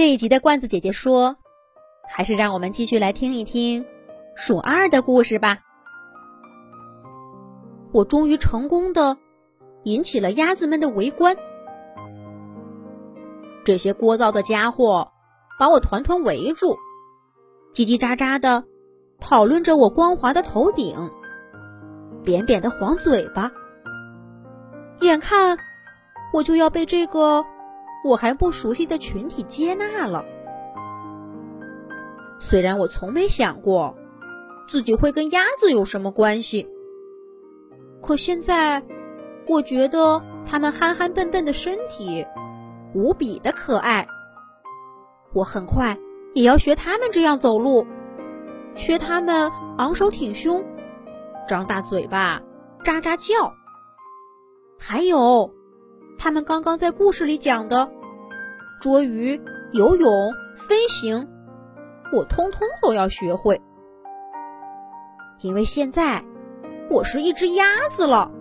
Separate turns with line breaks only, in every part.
这一集的罐子姐姐说，还是让我们继续来听一听数二的故事吧。我终于成功的引起了鸭子们的围观，这些聒噪的家伙把我团团围住，叽叽喳喳的讨论着我光滑的头顶、扁扁的黄嘴巴。眼看我就要被这个我还不熟悉的群体接纳了，虽然我从没想过自己会跟鸭子有什么关系。可现在，我觉得它们憨憨笨笨的身体无比的可爱。我很快也要学它们这样走路，学它们昂首挺胸，张大嘴巴，喳喳叫。还有，他们刚刚在故事里讲的捉鱼、游泳、飞行，我通通都要学会，因为现在。我是一只鸭子了，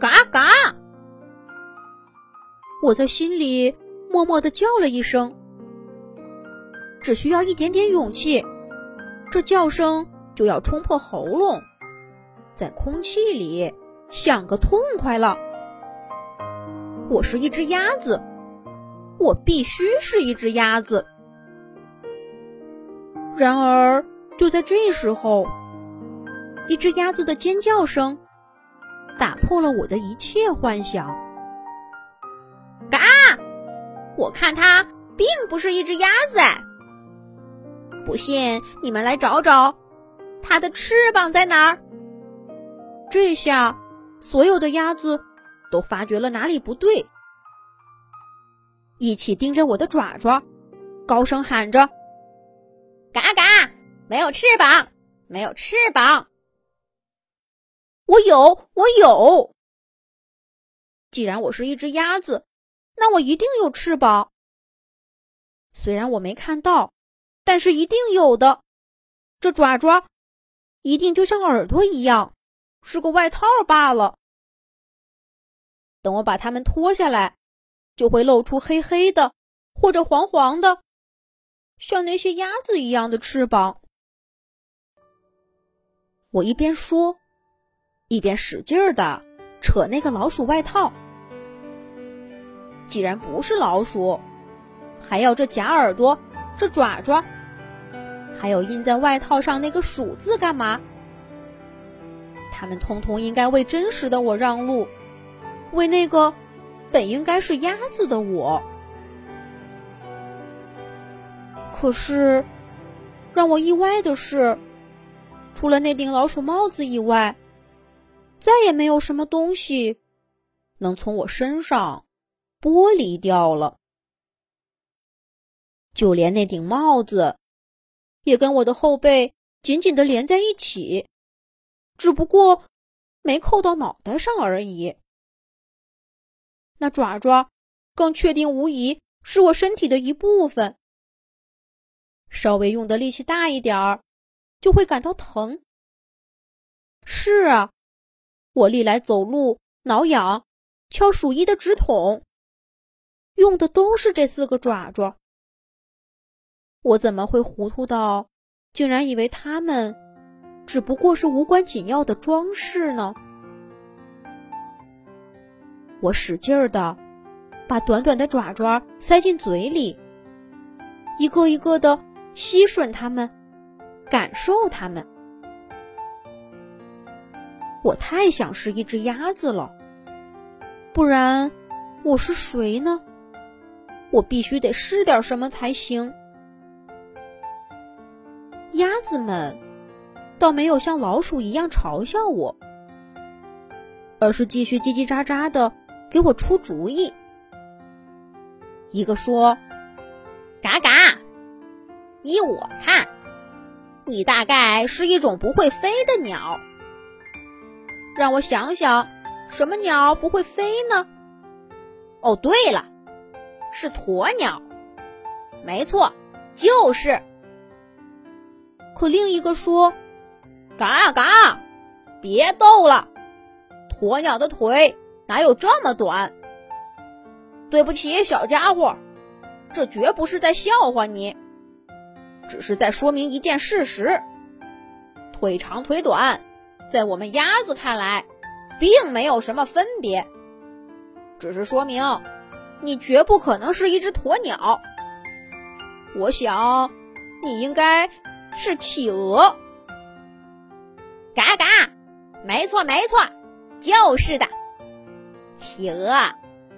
嘎嘎！我在心里默默的叫了一声，只需要一点点勇气，这叫声就要冲破喉咙，在空气里响个痛快了。我是一只鸭子，我必须是一只鸭子。然而，就在这时候。一只鸭子的尖叫声打破了我的一切幻想。嘎！我看它并不是一只鸭子。不信，你们来找找，它的翅膀在哪儿？这下，所有的鸭子都发觉了哪里不对，一起盯着我的爪爪，高声喊着：“嘎嘎！没有翅膀，没有翅膀！”我有，我有。既然我是一只鸭子，那我一定有翅膀。虽然我没看到，但是一定有的。这爪爪一定就像耳朵一样，是个外套罢了。等我把它们脱下来，就会露出黑黑的或者黄黄的，像那些鸭子一样的翅膀。我一边说。一边使劲儿的扯那个老鼠外套。既然不是老鼠，还要这假耳朵、这爪爪，还有印在外套上那个“鼠”字干嘛？他们通通应该为真实的我让路，为那个本应该是鸭子的我。可是，让我意外的是，除了那顶老鼠帽子以外，再也没有什么东西能从我身上剥离掉了，就连那顶帽子也跟我的后背紧紧的连在一起，只不过没扣到脑袋上而已。那爪爪更确定无疑是我身体的一部分，稍微用的力气大一点儿，就会感到疼。是啊。我历来走路、挠痒、敲鼠疫的纸筒，用的都是这四个爪爪。我怎么会糊涂到，竟然以为它们只不过是无关紧要的装饰呢？我使劲儿的把短短的爪爪塞进嘴里，一个一个的吸吮它们，感受它们。我太想是一只鸭子了，不然我是谁呢？我必须得试点什么才行。鸭子们倒没有像老鼠一样嘲笑我，而是继续叽叽喳喳的给我出主意。一个说：“嘎嘎，依我看，你大概是一种不会飞的鸟。”让我想想，什么鸟不会飞呢？哦，对了，是鸵鸟。没错，就是。可另一个说：“嘎嘎，别逗了，鸵鸟的腿哪有这么短？”对不起，小家伙，这绝不是在笑话你，只是在说明一件事实：腿长腿短，在我们鸭子看来，并没有什么分别。只是说明，你绝不可能是一只鸵鸟。我想，你应该是企鹅。
嘎嘎，没错没错，就是的。企鹅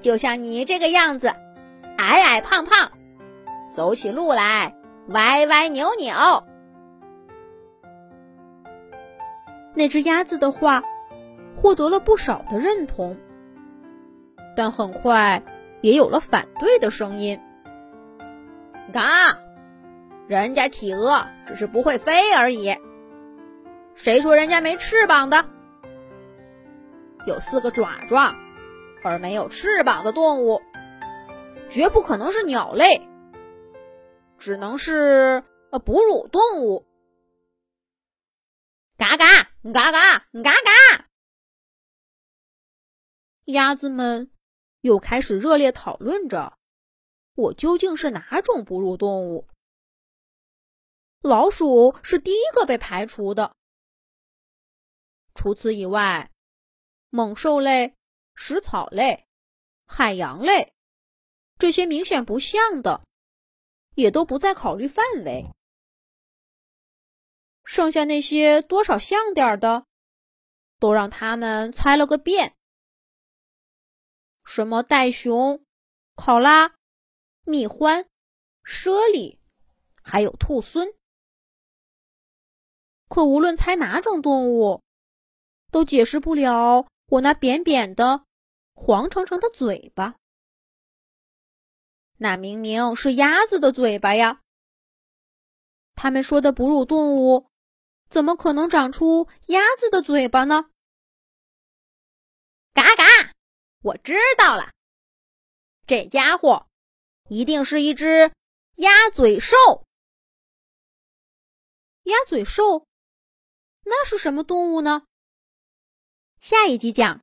就像你这个样子，矮矮胖胖，走起路来歪歪扭扭。
那只鸭子的话获得了不少的认同。但很快也有了反对的声音。
嘎，人家企鹅只是不会飞而已。谁说人家没翅膀的？有四个爪爪而没有翅膀的动物，绝不可能是鸟类，只能是呃哺乳动物。嘎嘎嘎嘎嘎嘎，
鸭子们。又开始热烈讨论着，我究竟是哪种哺乳动物？老鼠是第一个被排除的。除此以外，猛兽类、食草类、海洋类这些明显不像的，也都不在考虑范围。剩下那些多少像点的，都让他们猜了个遍。什么袋熊、考拉、蜜獾、猞猁，还有兔狲。可无论猜哪种动物，都解释不了我那扁扁的、黄澄澄的嘴巴。那明明是鸭子的嘴巴呀！他们说的哺乳动物，怎么可能长出鸭子的嘴巴呢？
嘎嘎！我知道了，这家伙一定是一只鸭嘴兽。
鸭嘴兽，那是什么动物呢？下一集讲。